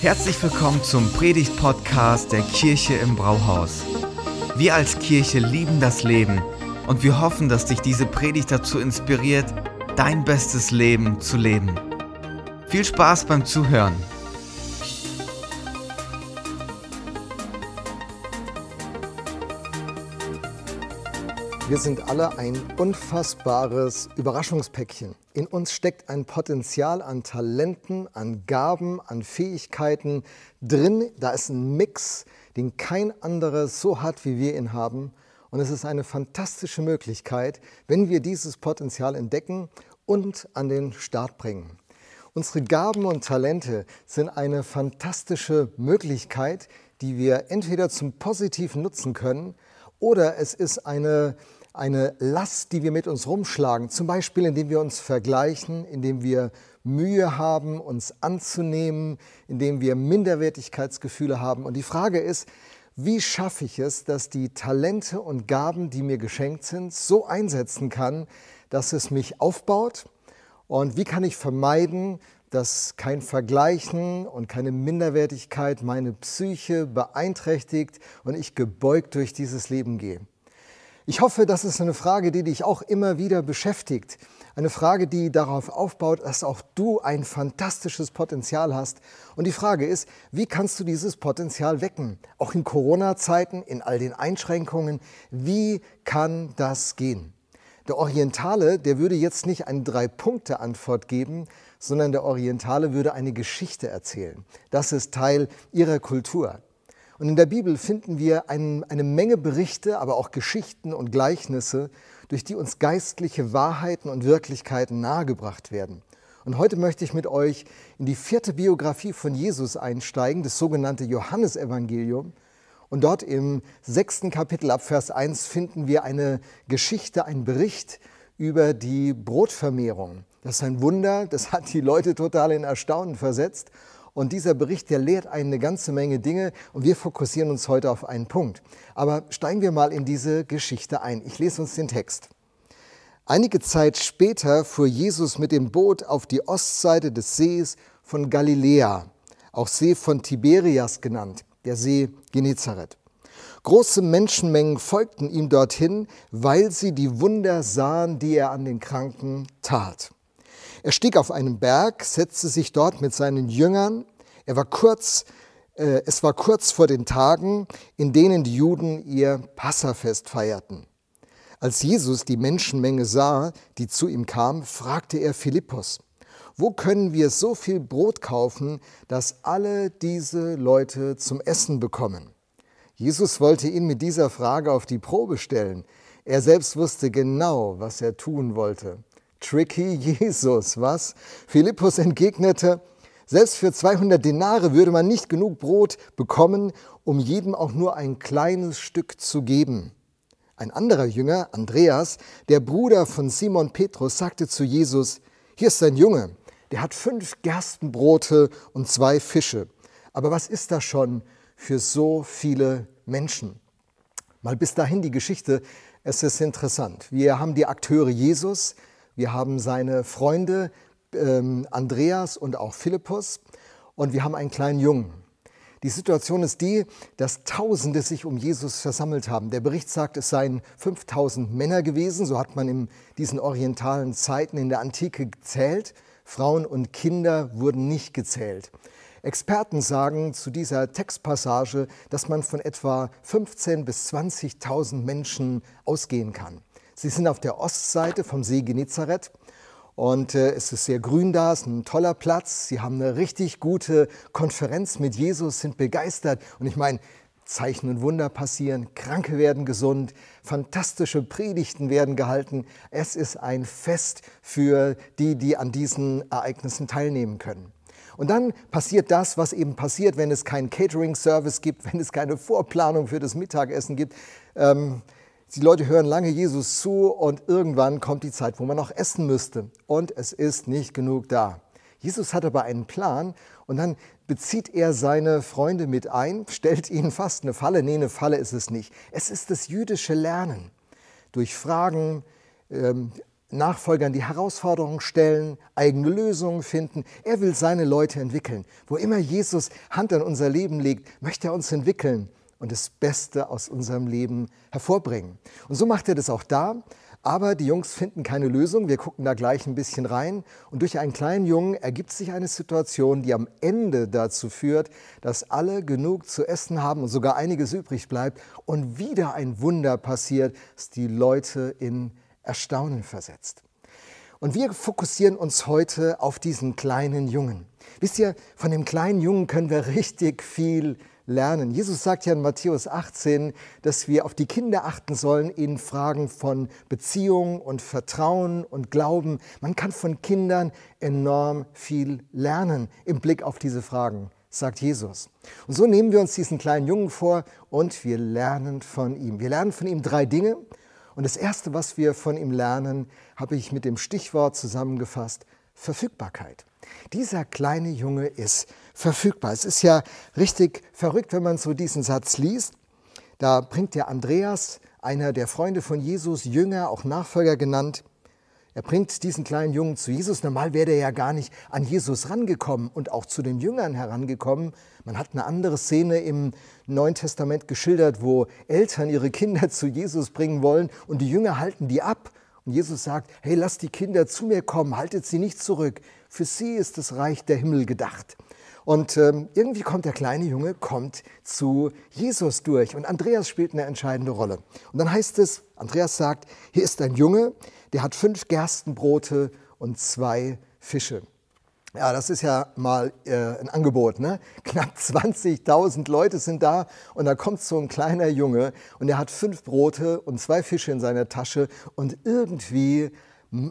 Herzlich willkommen zum Predigt-Podcast der Kirche im Brauhaus. Wir als Kirche lieben das Leben und wir hoffen, dass dich diese Predigt dazu inspiriert, dein bestes Leben zu leben. Viel Spaß beim Zuhören. Wir sind alle ein unfassbares Überraschungspäckchen. In uns steckt ein Potenzial an Talenten, an Gaben, an Fähigkeiten drin. Da ist ein Mix, den kein anderer so hat, wie wir ihn haben. Und es ist eine fantastische Möglichkeit, wenn wir dieses Potenzial entdecken und an den Start bringen. Unsere Gaben und Talente sind eine fantastische Möglichkeit, die wir entweder zum Positiven nutzen können oder es ist eine eine Last, die wir mit uns rumschlagen, zum Beispiel indem wir uns vergleichen, indem wir Mühe haben, uns anzunehmen, indem wir Minderwertigkeitsgefühle haben. Und die Frage ist, wie schaffe ich es, dass die Talente und Gaben, die mir geschenkt sind, so einsetzen kann, dass es mich aufbaut? Und wie kann ich vermeiden, dass kein Vergleichen und keine Minderwertigkeit meine Psyche beeinträchtigt und ich gebeugt durch dieses Leben gehe? Ich hoffe, das ist eine Frage, die dich auch immer wieder beschäftigt. Eine Frage, die darauf aufbaut, dass auch du ein fantastisches Potenzial hast. Und die Frage ist, wie kannst du dieses Potenzial wecken? Auch in Corona-Zeiten, in all den Einschränkungen. Wie kann das gehen? Der Orientale, der würde jetzt nicht eine Drei-Punkte-Antwort geben, sondern der Orientale würde eine Geschichte erzählen. Das ist Teil ihrer Kultur. Und in der Bibel finden wir ein, eine Menge Berichte, aber auch Geschichten und Gleichnisse, durch die uns geistliche Wahrheiten und Wirklichkeiten nahegebracht werden. Und heute möchte ich mit euch in die vierte Biografie von Jesus einsteigen, das sogenannte Johannesevangelium. Und dort im sechsten Kapitel ab Vers 1 finden wir eine Geschichte, einen Bericht über die Brotvermehrung. Das ist ein Wunder, das hat die Leute total in Erstaunen versetzt. Und dieser Bericht, der lehrt eine ganze Menge Dinge und wir fokussieren uns heute auf einen Punkt. Aber steigen wir mal in diese Geschichte ein. Ich lese uns den Text. Einige Zeit später fuhr Jesus mit dem Boot auf die Ostseite des Sees von Galiläa, auch See von Tiberias genannt, der See Genezareth. Große Menschenmengen folgten ihm dorthin, weil sie die Wunder sahen, die er an den Kranken tat. Er stieg auf einen Berg, setzte sich dort mit seinen Jüngern. Er war kurz, äh, es war kurz vor den Tagen, in denen die Juden ihr Passafest feierten. Als Jesus die Menschenmenge sah, die zu ihm kam, fragte er Philippus, wo können wir so viel Brot kaufen, dass alle diese Leute zum Essen bekommen? Jesus wollte ihn mit dieser Frage auf die Probe stellen. Er selbst wusste genau, was er tun wollte tricky Jesus, was? Philippus entgegnete, selbst für 200 Denare würde man nicht genug Brot bekommen, um jedem auch nur ein kleines Stück zu geben. Ein anderer Jünger, Andreas, der Bruder von Simon Petrus, sagte zu Jesus, hier ist ein Junge, der hat fünf Gerstenbrote und zwei Fische. Aber was ist das schon für so viele Menschen? Mal bis dahin die Geschichte, es ist interessant. Wir haben die Akteure Jesus, wir haben seine Freunde ähm, Andreas und auch Philippus und wir haben einen kleinen Jungen. Die Situation ist die, dass Tausende sich um Jesus versammelt haben. Der Bericht sagt, es seien 5000 Männer gewesen, so hat man in diesen orientalen Zeiten in der Antike gezählt. Frauen und Kinder wurden nicht gezählt. Experten sagen zu dieser Textpassage, dass man von etwa 15.000 bis 20.000 Menschen ausgehen kann. Sie sind auf der Ostseite vom See Genezareth und äh, es ist sehr grün da, es ist ein toller Platz. Sie haben eine richtig gute Konferenz mit Jesus, sind begeistert. Und ich meine, Zeichen und Wunder passieren, Kranke werden gesund, fantastische Predigten werden gehalten. Es ist ein Fest für die, die an diesen Ereignissen teilnehmen können. Und dann passiert das, was eben passiert, wenn es keinen Catering-Service gibt, wenn es keine Vorplanung für das Mittagessen gibt. Ähm, die Leute hören lange Jesus zu und irgendwann kommt die Zeit, wo man noch essen müsste. Und es ist nicht genug da. Jesus hat aber einen Plan und dann bezieht er seine Freunde mit ein, stellt ihnen fast eine Falle. Nee, eine Falle ist es nicht. Es ist das jüdische Lernen. Durch Fragen, ähm, Nachfolgern die Herausforderungen stellen, eigene Lösungen finden. Er will seine Leute entwickeln. Wo immer Jesus Hand an unser Leben legt, möchte er uns entwickeln und das Beste aus unserem Leben hervorbringen. Und so macht er das auch da. Aber die Jungs finden keine Lösung. Wir gucken da gleich ein bisschen rein. Und durch einen kleinen Jungen ergibt sich eine Situation, die am Ende dazu führt, dass alle genug zu essen haben und sogar einiges übrig bleibt. Und wieder ein Wunder passiert, das die Leute in Erstaunen versetzt. Und wir fokussieren uns heute auf diesen kleinen Jungen. Wisst ihr, von dem kleinen Jungen können wir richtig viel lernen. Jesus sagt ja in Matthäus 18, dass wir auf die Kinder achten sollen in Fragen von Beziehung und Vertrauen und Glauben. Man kann von Kindern enorm viel lernen im Blick auf diese Fragen, sagt Jesus. Und so nehmen wir uns diesen kleinen Jungen vor und wir lernen von ihm. Wir lernen von ihm drei Dinge. Und das Erste, was wir von ihm lernen, habe ich mit dem Stichwort zusammengefasst, Verfügbarkeit. Dieser kleine Junge ist verfügbar. Es ist ja richtig verrückt, wenn man so diesen Satz liest. Da bringt der Andreas, einer der Freunde von Jesus, Jünger, auch Nachfolger genannt, er bringt diesen kleinen Jungen zu Jesus. Normal wäre er ja gar nicht an Jesus rangekommen und auch zu den Jüngern herangekommen. Man hat eine andere Szene im Neuen Testament geschildert, wo Eltern ihre Kinder zu Jesus bringen wollen und die Jünger halten die ab. Und Jesus sagt, hey, lasst die Kinder zu mir kommen, haltet sie nicht zurück. Für sie ist das Reich der Himmel gedacht. Und ähm, irgendwie kommt der kleine Junge, kommt zu Jesus durch. Und Andreas spielt eine entscheidende Rolle. Und dann heißt es, Andreas sagt, hier ist ein Junge, der hat fünf Gerstenbrote und zwei Fische. Ja, das ist ja mal äh, ein Angebot. Ne? Knapp 20.000 Leute sind da und da kommt so ein kleiner Junge und er hat fünf Brote und zwei Fische in seiner Tasche und irgendwie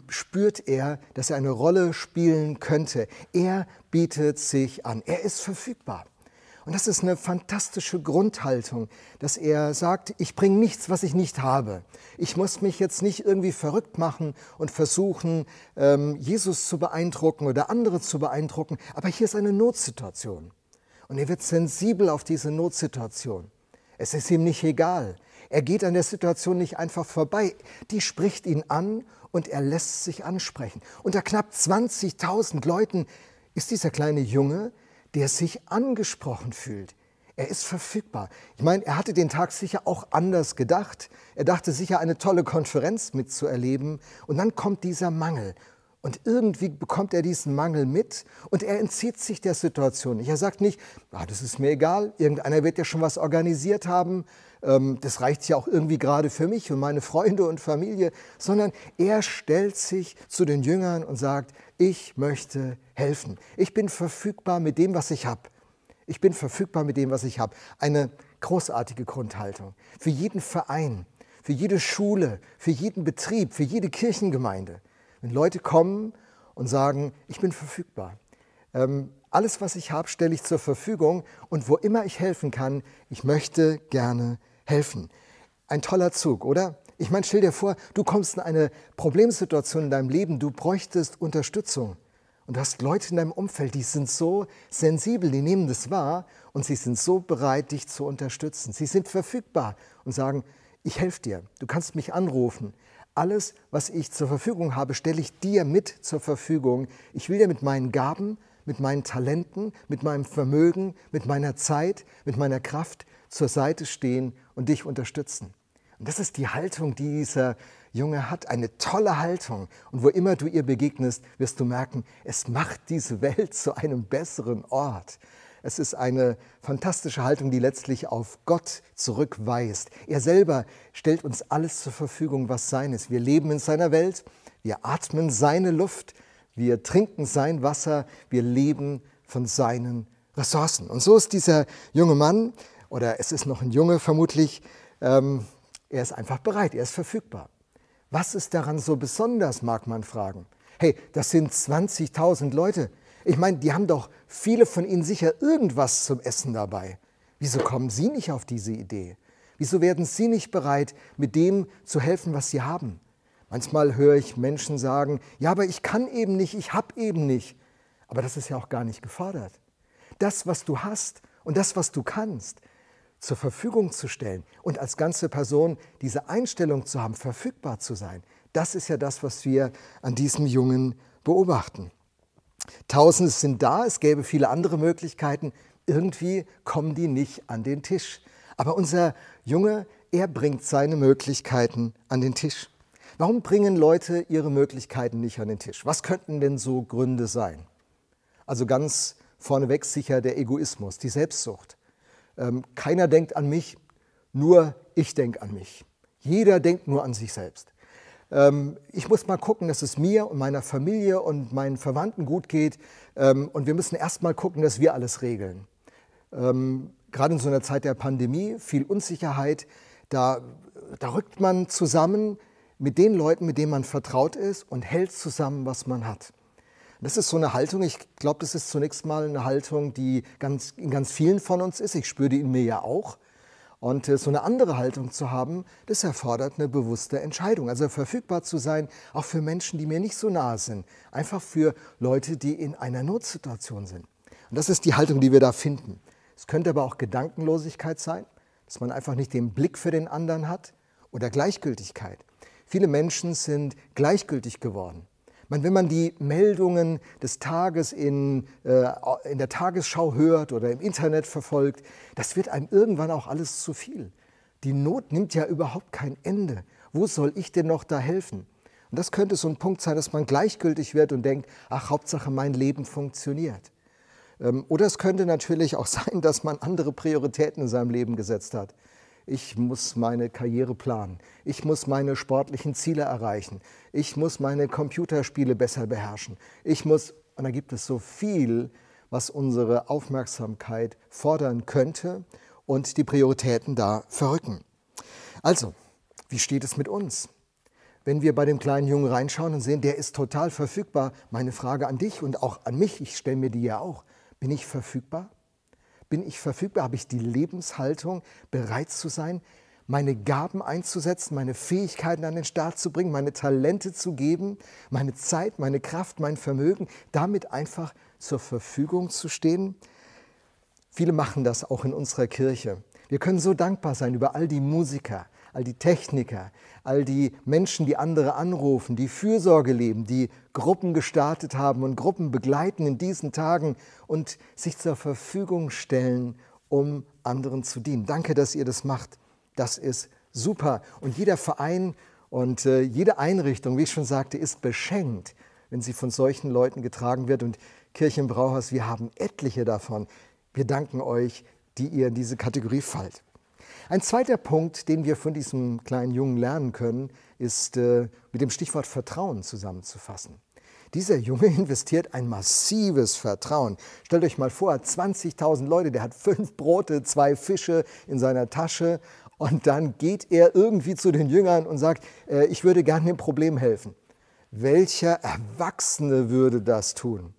spürt er, dass er eine Rolle spielen könnte. Er bietet sich an. Er ist verfügbar. Und das ist eine fantastische Grundhaltung, dass er sagt, ich bringe nichts, was ich nicht habe. Ich muss mich jetzt nicht irgendwie verrückt machen und versuchen, ähm, Jesus zu beeindrucken oder andere zu beeindrucken. Aber hier ist eine Notsituation. Und er wird sensibel auf diese Notsituation. Es ist ihm nicht egal. Er geht an der Situation nicht einfach vorbei. Die spricht ihn an und er lässt sich ansprechen. Unter knapp 20.000 Leuten ist dieser kleine Junge, der sich angesprochen fühlt. Er ist verfügbar. Ich meine, er hatte den Tag sicher auch anders gedacht. Er dachte sicher, eine tolle Konferenz mitzuerleben. Und dann kommt dieser Mangel. Und irgendwie bekommt er diesen Mangel mit und er entzieht sich der Situation nicht. Er sagt nicht, ah, das ist mir egal, irgendeiner wird ja schon was organisiert haben, ähm, das reicht ja auch irgendwie gerade für mich und meine Freunde und Familie, sondern er stellt sich zu den Jüngern und sagt, ich möchte helfen. Ich bin verfügbar mit dem, was ich habe. Ich bin verfügbar mit dem, was ich habe. Eine großartige Grundhaltung. Für jeden Verein, für jede Schule, für jeden Betrieb, für jede Kirchengemeinde. Wenn Leute kommen und sagen, ich bin verfügbar. Ähm, alles, was ich habe, stelle ich zur Verfügung und wo immer ich helfen kann, ich möchte gerne helfen. Ein toller Zug, oder? Ich meine, stell dir vor, du kommst in eine Problemsituation in deinem Leben, du bräuchtest Unterstützung. Und du hast Leute in deinem Umfeld, die sind so sensibel, die nehmen das wahr und sie sind so bereit, dich zu unterstützen. Sie sind verfügbar und sagen, ich helfe dir, du kannst mich anrufen. Alles, was ich zur Verfügung habe, stelle ich dir mit zur Verfügung. Ich will dir mit meinen Gaben, mit meinen Talenten, mit meinem Vermögen, mit meiner Zeit, mit meiner Kraft zur Seite stehen und dich unterstützen. Und das ist die Haltung, die dieser Junge hat, eine tolle Haltung. Und wo immer du ihr begegnest, wirst du merken, es macht diese Welt zu einem besseren Ort. Es ist eine fantastische Haltung, die letztlich auf Gott zurückweist. Er selber stellt uns alles zur Verfügung, was sein ist. Wir leben in seiner Welt, wir atmen seine Luft, wir trinken sein Wasser, wir leben von seinen Ressourcen. Und so ist dieser junge Mann, oder es ist noch ein Junge vermutlich, ähm, er ist einfach bereit, er ist verfügbar. Was ist daran so besonders, mag man fragen. Hey, das sind 20.000 Leute. Ich meine, die haben doch viele von ihnen sicher irgendwas zum Essen dabei. Wieso kommen Sie nicht auf diese Idee? Wieso werden Sie nicht bereit, mit dem zu helfen, was Sie haben? Manchmal höre ich Menschen sagen, ja, aber ich kann eben nicht, ich habe eben nicht. Aber das ist ja auch gar nicht gefordert. Das, was du hast und das, was du kannst, zur Verfügung zu stellen und als ganze Person diese Einstellung zu haben, verfügbar zu sein, Das ist ja das, was wir an diesem Jungen beobachten. Tausende sind da, es gäbe viele andere Möglichkeiten. Irgendwie kommen die nicht an den Tisch. Aber unser Junge, er bringt seine Möglichkeiten an den Tisch. Warum bringen Leute ihre Möglichkeiten nicht an den Tisch? Was könnten denn so Gründe sein? Also ganz vorneweg sicher der Egoismus, die Selbstsucht. Ähm, keiner denkt an mich, nur ich denke an mich. Jeder denkt nur an sich selbst. Ähm, ich muss mal gucken, dass es mir und meiner Familie und meinen Verwandten gut geht. Ähm, und wir müssen erst mal gucken, dass wir alles regeln. Gerade in so einer Zeit der Pandemie, viel Unsicherheit, da, da rückt man zusammen mit den Leuten, mit denen man vertraut ist und hält zusammen, was man hat. Das ist so eine Haltung, ich glaube, das ist zunächst mal eine Haltung, die ganz, in ganz vielen von uns ist. Ich spüre die in mir ja auch. Und äh, so eine andere Haltung zu haben, das erfordert eine bewusste Entscheidung. Also verfügbar zu sein, auch für Menschen, die mir nicht so nahe sind. Einfach für Leute, die in einer Notsituation sind. Und das ist die Haltung, die wir da finden. Es könnte aber auch Gedankenlosigkeit sein, dass man einfach nicht den Blick für den anderen hat oder Gleichgültigkeit. Viele Menschen sind gleichgültig geworden. Man, wenn man die Meldungen des Tages in, äh, in der Tagesschau hört oder im Internet verfolgt, das wird einem irgendwann auch alles zu viel. Die Not nimmt ja überhaupt kein Ende. Wo soll ich denn noch da helfen? Und das könnte so ein Punkt sein, dass man gleichgültig wird und denkt, ach, Hauptsache mein Leben funktioniert. Ähm, oder es könnte natürlich auch sein, dass man andere Prioritäten in seinem Leben gesetzt hat ich muss meine Karriere planen, ich muss meine sportlichen Ziele erreichen, ich muss meine Computerspiele besser beherrschen, ich muss, und da gibt es so viel, was unsere Aufmerksamkeit fordern könnte und die Prioritäten da verrücken. Also, wie steht es mit uns? Wenn wir bei dem kleinen Jungen reinschauen und sehen, der ist total verfügbar, meine Frage an dich und auch an mich, ich stelle mir die ja auch, bin ich verfügbar? Bin ich verfügbar? Habe ich die Lebenshaltung, bereit zu sein, meine Gaben einzusetzen, meine Fähigkeiten an den Start zu bringen, meine Talente zu geben, meine Zeit, meine Kraft, mein Vermögen, damit einfach zur Verfügung zu stehen? Viele machen das auch in unserer Kirche. Wir können so dankbar sein über all die Musiker, all die Techniker, all die Menschen, die andere anrufen, die Fürsorge leben, die Gruppen gestartet haben und Gruppen begleiten in diesen Tagen und sich zur Verfügung stellen, um anderen zu dienen. Danke, dass ihr das macht. Das ist super. Und jeder Verein und äh, jede Einrichtung, wie ich schon sagte, ist beschenkt, wenn sie von solchen Leuten getragen wird. Und Kirche im Brauhaus, wir haben etliche davon. Wir danken euch, die ihr in diese Kategorie fallt. Ein zweiter Punkt, den wir von diesem kleinen Jungen lernen können, ist äh, mit dem Stichwort Vertrauen zusammenzufassen. Dieser Junge investiert ein massives Vertrauen. Stellt euch mal vor, 20.000 Leute, der hat fünf Brote, zwei Fische in seiner Tasche und dann geht er irgendwie zu den Jüngern und sagt, äh, ich würde gerne dem Problem helfen. Welcher Erwachsene würde das tun?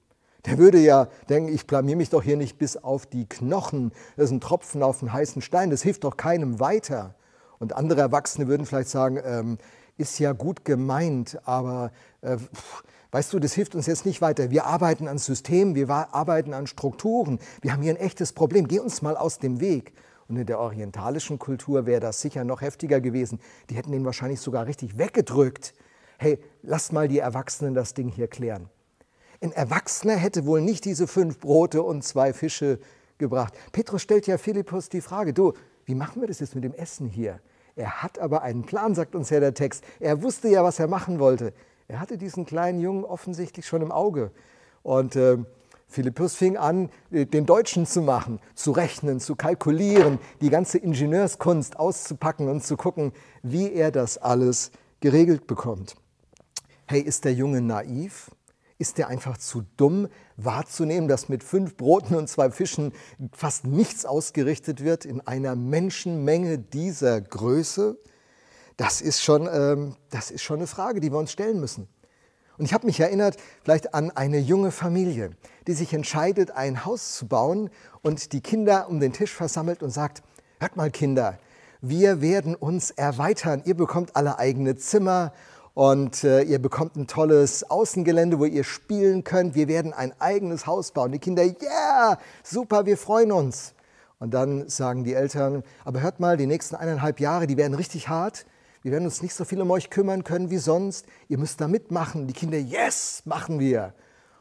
Der würde ja denken, ich blamier mich doch hier nicht bis auf die Knochen. Das ist ein Tropfen auf einen heißen Stein, das hilft doch keinem weiter. Und andere Erwachsene würden vielleicht sagen, ähm, ist ja gut gemeint, aber äh, weißt du, das hilft uns jetzt nicht weiter. Wir arbeiten an Systemen, wir arbeiten an Strukturen. Wir haben hier ein echtes Problem. Geh uns mal aus dem Weg. Und in der orientalischen Kultur wäre das sicher noch heftiger gewesen. Die hätten den wahrscheinlich sogar richtig weggedrückt. Hey, lasst mal die Erwachsenen das Ding hier klären. Ein Erwachsener hätte wohl nicht diese fünf Brote und zwei Fische gebracht. Petrus stellt ja Philippus die Frage, du, wie machen wir das jetzt mit dem Essen hier? Er hat aber einen Plan, sagt uns ja der Text. Er wusste ja, was er machen wollte. Er hatte diesen kleinen Jungen offensichtlich schon im Auge. Und äh, Philippus fing an, äh, den Deutschen zu machen, zu rechnen, zu kalkulieren, die ganze Ingenieurskunst auszupacken und zu gucken, wie er das alles geregelt bekommt. Hey, ist der Junge naiv? Ist der einfach zu dumm wahrzunehmen, dass mit fünf Broten und zwei Fischen fast nichts ausgerichtet wird in einer Menschenmenge dieser Größe? Das ist schon, ähm, das ist schon eine Frage, die wir uns stellen müssen. Und ich habe mich erinnert vielleicht an eine junge Familie, die sich entscheidet, ein Haus zu bauen und die Kinder um den Tisch versammelt und sagt, hört mal Kinder, wir werden uns erweitern. Ihr bekommt alle eigene Zimmer und äh, ihr bekommt ein tolles Außengelände, wo ihr spielen könnt. Wir werden ein eigenes Haus bauen. Die Kinder, ja, yeah, super, wir freuen uns. Und dann sagen die Eltern, aber hört mal, die nächsten eineinhalb Jahre, die werden richtig hart. wir werden uns nicht so viel um euch kümmern können wie sonst. Ihr müsst da mitmachen. Die Kinder, yes, machen wir.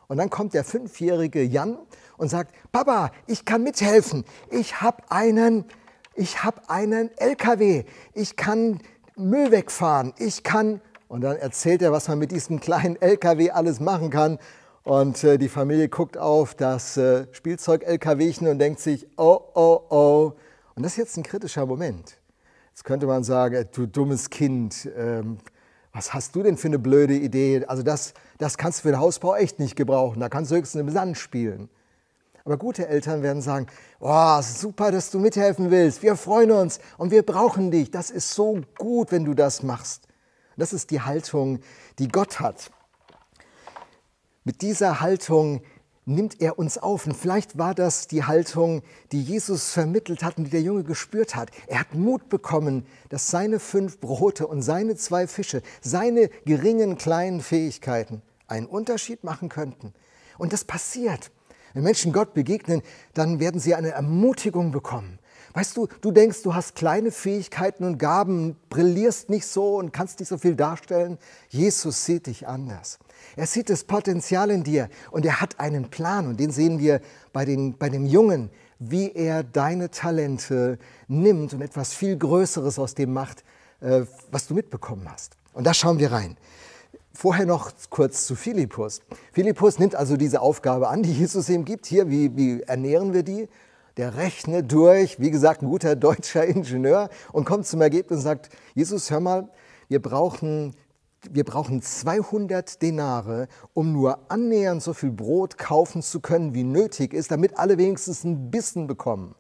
Und dann kommt der fünfjährige Jan und sagt, Papa, ich kann mithelfen. Ich habe einen, ich habe einen LKW. Ich kann Müll wegfahren. Ich kann, und dann erzählt er, was man mit diesem kleinen LKW alles machen kann. Und äh, die Familie guckt auf das äh, Spielzeug-LKWchen und denkt sich, oh, oh, oh. Und das ist jetzt ein kritischer Moment. Jetzt könnte man sagen, du dummes Kind, ähm, was hast du denn für eine blöde Idee? Also das, das kannst du für den Hausbau echt nicht gebrauchen. Da kannst du höchstens im Sand spielen. Aber gute Eltern werden sagen, oh, super, dass du mithelfen willst. Wir freuen uns und wir brauchen dich. Das ist so gut, wenn du das machst. Das ist die Haltung, die Gott hat. Mit dieser Haltung nimmt er uns auf. Und vielleicht war das die Haltung, die Jesus vermittelt hat und die der Junge gespürt hat. Er hat Mut bekommen, dass seine fünf Brote und seine zwei Fische, seine geringen kleinen Fähigkeiten einen Unterschied machen könnten. Und das passiert. Wenn Menschen Gott begegnen, dann werden sie eine Ermutigung bekommen. Weißt du, du denkst, du hast kleine Fähigkeiten und Gaben, brillierst nicht so und kannst nicht so viel darstellen. Jesus sieht dich anders. Er sieht das Potenzial in dir und er hat einen Plan und den sehen wir bei, den, bei dem Jungen, wie er deine Talente nimmt und etwas viel Größeres aus dem macht, äh, was du mitbekommen hast. Und da schauen wir rein. Vorher noch kurz zu Philippus. Philippus nimmt also diese Aufgabe an, die Jesus ihm gibt. Hier, wie, wie ernähren wir die? Der rechnet durch, wie gesagt, ein guter deutscher Ingenieur und kommt zum Ergebnis und sagt, Jesus, hör mal, wir brauchen wir brauchen 200 Denare, um nur annähernd so viel Brot kaufen zu können, wie nötig ist, damit alle wenigstens ein Bissen bekommen.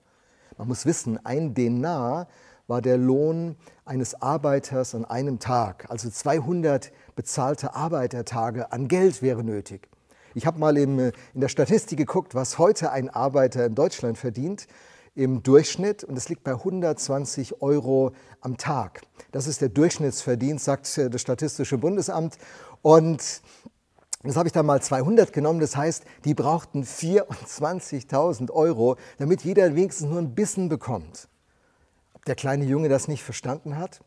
Man muss wissen, ein Denar war der Lohn eines Arbeiters an einem Tag. Also 200 bezahlte Arbeitertage an Geld wäre nötig. Ich habe mal in der Statistik geguckt, was heute ein Arbeiter in Deutschland verdient im Durchschnitt und es liegt bei 120 Euro am Tag. Das ist der Durchschnittsverdienst, sagt das Statistische Bundesamt. Und das habe ich dann mal 200 genommen. Das heißt, die brauchten 24.000 Euro, damit jeder wenigstens nur ein Bissen bekommt. Ob der kleine Junge das nicht verstanden hat?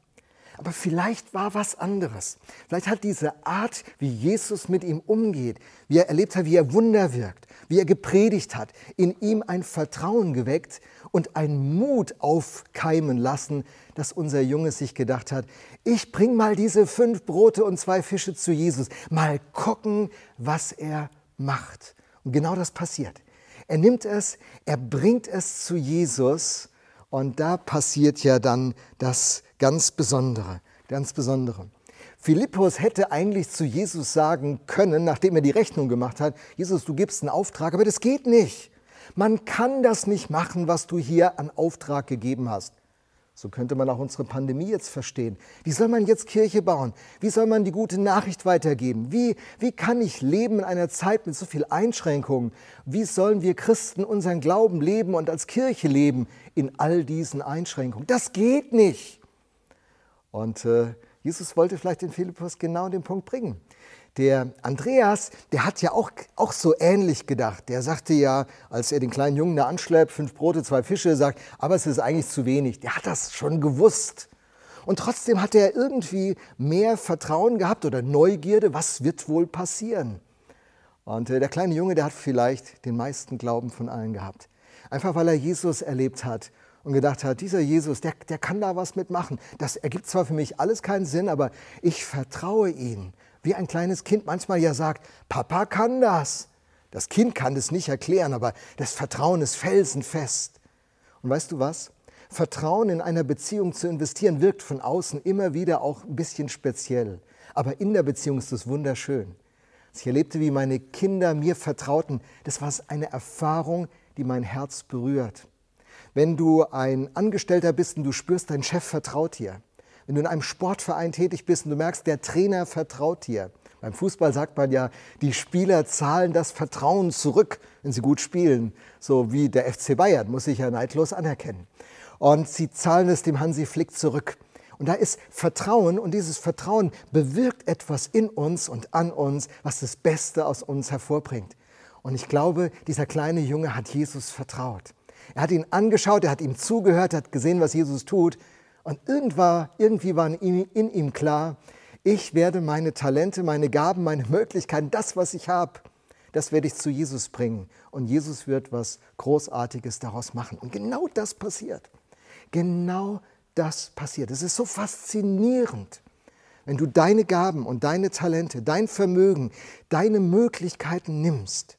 Aber vielleicht war was anderes. Vielleicht hat diese Art, wie Jesus mit ihm umgeht, wie er erlebt hat, wie er Wunder wirkt, wie er gepredigt hat, in ihm ein Vertrauen geweckt und einen Mut aufkeimen lassen, dass unser Junge sich gedacht hat, ich bring mal diese fünf Brote und zwei Fische zu Jesus, mal gucken, was er macht. Und genau das passiert. Er nimmt es, er bringt es zu Jesus und da passiert ja dann das ganz Besondere, ganz Besondere. Philippus hätte eigentlich zu Jesus sagen können, nachdem er die Rechnung gemacht hat, Jesus, du gibst einen Auftrag, aber das geht nicht. Man kann das nicht machen, was du hier an Auftrag gegeben hast. So könnte man auch unsere Pandemie jetzt verstehen. Wie soll man jetzt Kirche bauen? Wie soll man die gute Nachricht weitergeben? Wie, wie kann ich leben in einer Zeit mit so viel Einschränkungen? Wie sollen wir Christen unseren Glauben leben und als Kirche leben in all diesen Einschränkungen? Das geht nicht. Und äh, Jesus wollte vielleicht den Philippus genau den Punkt bringen. Der Andreas, der hat ja auch, auch so ähnlich gedacht. Der sagte ja, als er den kleinen Jungen da anschleppt, fünf Brote, zwei Fische, sagt, aber es ist eigentlich zu wenig. Der hat das schon gewusst. Und trotzdem hat er irgendwie mehr Vertrauen gehabt oder Neugierde, was wird wohl passieren. Und äh, der kleine Junge, der hat vielleicht den meisten Glauben von allen gehabt. Einfach weil er Jesus erlebt hat und gedacht hat, dieser Jesus, der, der kann da was mitmachen. Das ergibt zwar für mich alles keinen Sinn, aber ich vertraue ihm wie ein kleines Kind manchmal ja sagt, Papa kann das. Das Kind kann das nicht erklären, aber das Vertrauen ist felsenfest. Und weißt du was? Vertrauen in einer Beziehung zu investieren wirkt von außen immer wieder auch ein bisschen speziell. Aber in der Beziehung ist es wunderschön. Ich erlebte, wie meine Kinder mir vertrauten, das war eine Erfahrung, die mein Herz berührt. Wenn du ein Angestellter bist und du spürst, dein Chef vertraut dir, wenn du in einem Sportverein tätig bist und du merkst, der Trainer vertraut dir. Beim Fußball sagt man ja, die Spieler zahlen das Vertrauen zurück, wenn sie gut spielen. So wie der FC Bayern, muss ich ja neidlos anerkennen. Und sie zahlen es dem Hansi Flick zurück. Und da ist Vertrauen und dieses Vertrauen bewirkt etwas in uns und an uns, was das Beste aus uns hervorbringt. Und ich glaube, dieser kleine Junge hat Jesus vertraut. Er hat ihn angeschaut, er hat ihm zugehört, er hat gesehen, was Jesus tut Und irgendwie war in ihm klar, ich werde meine Talente, meine Gaben, meine Möglichkeiten, das, was ich habe, das werde ich zu Jesus bringen. Und Jesus wird was Großartiges daraus machen. Und genau das passiert. Genau das passiert. Es ist so faszinierend, wenn du deine Gaben und deine Talente, dein Vermögen, deine Möglichkeiten nimmst.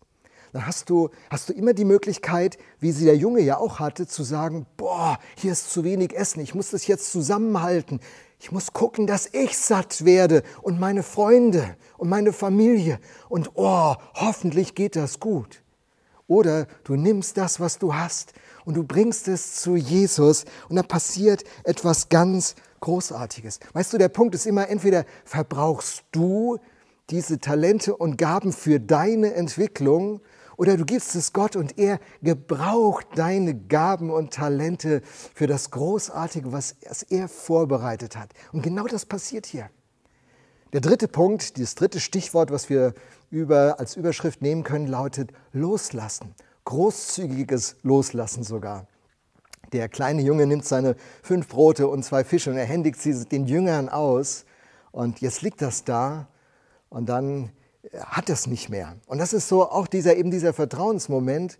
Dann hast du, hast du immer die Möglichkeit, wie sie der Junge ja auch hatte, zu sagen, boah, hier ist zu wenig Essen, ich muss das jetzt zusammenhalten. Ich muss gucken, dass ich satt werde und meine Freunde und meine Familie. Und oh, hoffentlich geht das gut. Oder du nimmst das, was du hast und du bringst es zu Jesus und da passiert etwas ganz Großartiges. Weißt du, der Punkt ist immer, entweder verbrauchst du diese Talente und Gaben für deine Entwicklung oder du gibst es Gott und er gebraucht deine Gaben und Talente für das Großartige, was er vorbereitet hat. Und genau das passiert hier. Der dritte Punkt, das dritte Stichwort, was wir über, als Überschrift nehmen können, lautet Loslassen. Großzügiges Loslassen sogar. Der kleine Junge nimmt seine fünf Brote und zwei Fische und er händigt sie den Jüngern aus. Und jetzt liegt das da. Und dann hat es nicht mehr. Und das ist so auch dieser, eben dieser Vertrauensmoment.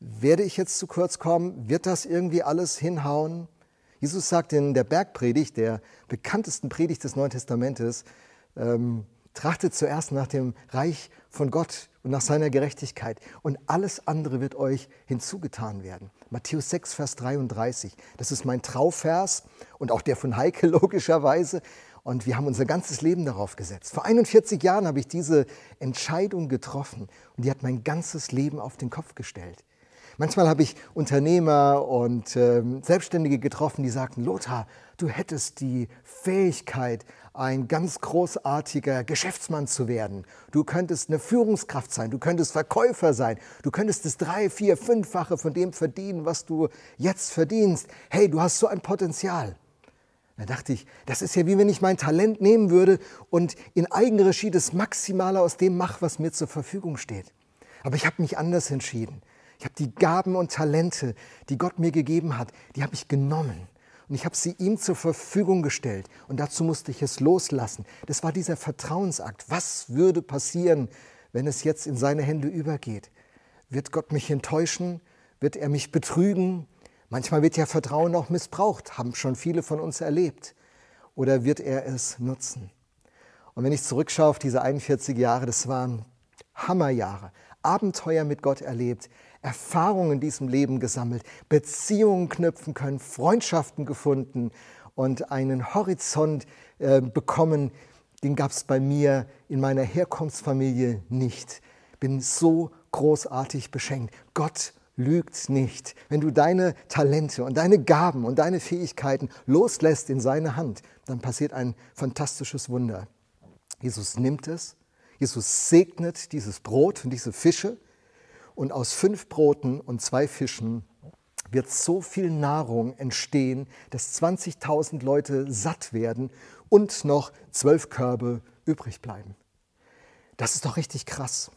Werde ich jetzt zu kurz kommen? Wird das irgendwie alles hinhauen? Jesus sagt in der Bergpredigt, der bekanntesten Predigt des Neuen Testamentes, ähm, trachtet zuerst nach dem Reich von Gott und nach seiner Gerechtigkeit und alles andere wird euch hinzugetan werden. Matthäus 6, Vers 33, das ist mein Trauvers und auch der von Heike logischerweise. Und wir haben unser ganzes Leben darauf gesetzt. Vor 41 Jahren habe ich diese Entscheidung getroffen und die hat mein ganzes Leben auf den Kopf gestellt. Manchmal habe ich Unternehmer und äh, Selbstständige getroffen, die sagten, Lothar, du hättest die Fähigkeit, ein ganz großartiger Geschäftsmann zu werden. Du könntest eine Führungskraft sein, du könntest Verkäufer sein, du könntest das drei, vier, fünffache von dem verdienen, was du jetzt verdienst. Hey, du hast so ein Potenzial. Da dachte ich, das ist ja wie wenn ich mein Talent nehmen würde und in Eigenregie das Maximale aus dem mache, was mir zur Verfügung steht. Aber ich habe mich anders entschieden. Ich habe die Gaben und Talente, die Gott mir gegeben hat, die habe ich genommen. Und ich habe sie ihm zur Verfügung gestellt. Und dazu musste ich es loslassen. Das war dieser Vertrauensakt. Was würde passieren, wenn es jetzt in seine Hände übergeht? Wird Gott mich enttäuschen? Wird er mich betrügen? Manchmal wird ja Vertrauen auch missbraucht, haben schon viele von uns erlebt. Oder wird er es nutzen? Und wenn ich zurückschaue auf diese 41 Jahre, das waren Hammerjahre, Abenteuer mit Gott erlebt, Erfahrungen in diesem Leben gesammelt, Beziehungen knüpfen können, Freundschaften gefunden und einen Horizont äh, bekommen, den gab es bei mir in meiner Herkunftsfamilie nicht. Bin so großartig beschenkt. Gott lügt nicht. Wenn du deine Talente und deine Gaben und deine Fähigkeiten loslässt in seine Hand, dann passiert ein fantastisches Wunder. Jesus nimmt es, Jesus segnet dieses Brot und diese Fische und aus fünf Broten und zwei Fischen wird so viel Nahrung entstehen, dass 20.000 Leute satt werden und noch zwölf Körbe übrig bleiben. Das ist doch richtig krass.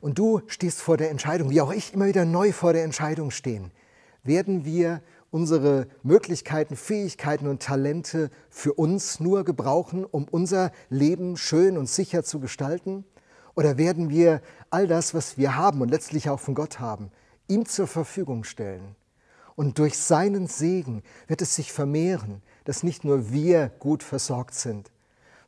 Und du stehst vor der Entscheidung, wie auch ich immer wieder neu vor der Entscheidung stehen. Werden wir unsere Möglichkeiten, Fähigkeiten und Talente für uns nur gebrauchen, um unser Leben schön und sicher zu gestalten? Oder werden wir all das, was wir haben und letztlich auch von Gott haben, ihm zur Verfügung stellen? Und durch seinen Segen wird es sich vermehren, dass nicht nur wir gut versorgt sind,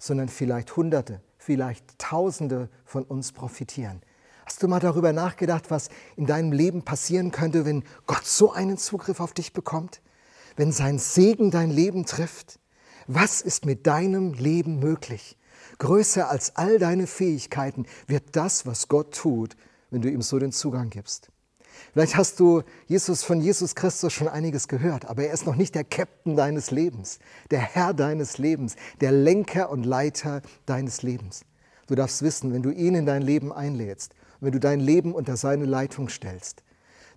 sondern vielleicht Hunderte, vielleicht Tausende von uns profitieren. Hast du mal darüber nachgedacht, was in deinem Leben passieren könnte, wenn Gott so einen Zugriff auf dich bekommt? Wenn sein Segen dein Leben trifft? Was ist mit deinem Leben möglich? Größer als all deine Fähigkeiten wird das, was Gott tut, wenn du ihm so den Zugang gibst. Vielleicht hast du Jesus von Jesus Christus schon einiges gehört, aber er ist noch nicht der Captain deines Lebens, der Herr deines Lebens, der Lenker und Leiter deines Lebens. Du darfst wissen, wenn du ihn in dein Leben einlädst, wenn du dein Leben unter seine Leitung stellst,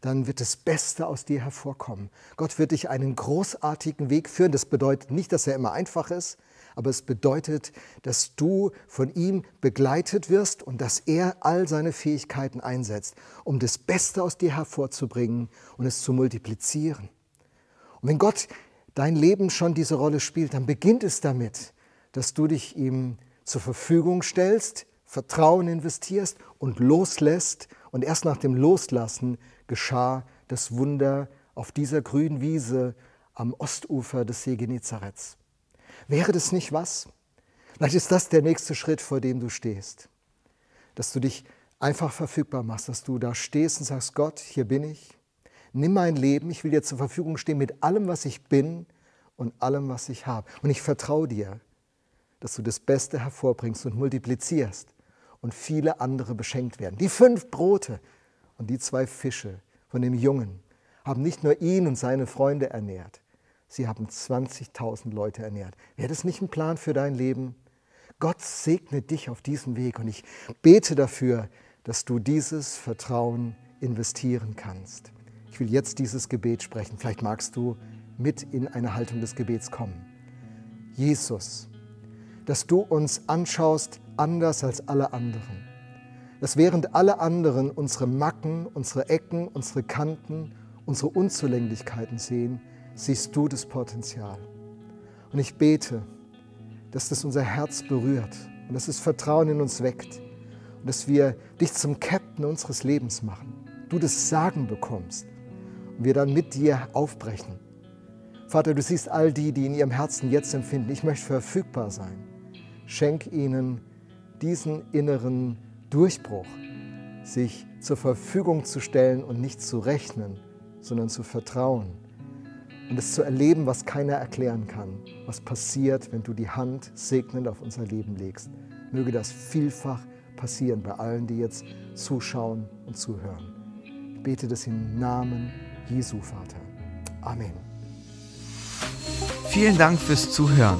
dann wird das Beste aus dir hervorkommen. Gott wird dich einen großartigen Weg führen. Das bedeutet nicht, dass er immer einfach ist, aber es bedeutet, dass du von ihm begleitet wirst und dass er all seine Fähigkeiten einsetzt, um das Beste aus dir hervorzubringen und es zu multiplizieren. Und wenn Gott dein Leben schon diese Rolle spielt, dann beginnt es damit, dass du dich ihm zur Verfügung stellst, Vertrauen investierst und loslässt. Und erst nach dem Loslassen geschah das Wunder auf dieser grünen Wiese am Ostufer des See Genezarets. Wäre das nicht was? Vielleicht ist das der nächste Schritt, vor dem du stehst. Dass du dich einfach verfügbar machst, dass du da stehst und sagst, Gott, hier bin ich. Nimm mein Leben, ich will dir zur Verfügung stehen mit allem, was ich bin und allem, was ich habe. Und ich vertraue dir, dass du das Beste hervorbringst und multiplizierst und viele andere beschenkt werden. Die fünf Brote und die zwei Fische von dem Jungen haben nicht nur ihn und seine Freunde ernährt, sie haben 20.000 Leute ernährt. Wäre das nicht ein Plan für dein Leben? Gott segne dich auf diesem Weg und ich bete dafür, dass du dieses Vertrauen investieren kannst. Ich will jetzt dieses Gebet sprechen. Vielleicht magst du mit in eine Haltung des Gebets kommen. Jesus, dass du uns anschaust anders als alle anderen. Dass während alle anderen unsere Macken, unsere Ecken, unsere Kanten, unsere Unzulänglichkeiten sehen, siehst du das Potenzial. Und ich bete, dass das unser Herz berührt und dass es Vertrauen in uns weckt und dass wir dich zum Captain unseres Lebens machen. Du das Sagen bekommst und wir dann mit dir aufbrechen. Vater, du siehst all die, die in ihrem Herzen jetzt empfinden, ich möchte verfügbar sein. Schenk ihnen diesen inneren Durchbruch, sich zur Verfügung zu stellen und nicht zu rechnen, sondern zu vertrauen und es zu erleben, was keiner erklären kann, was passiert, wenn du die Hand segnend auf unser Leben legst. Möge das vielfach passieren bei allen, die jetzt zuschauen und zuhören. Ich bete das im Namen Jesu, Vater. Amen. Vielen Dank fürs Zuhören.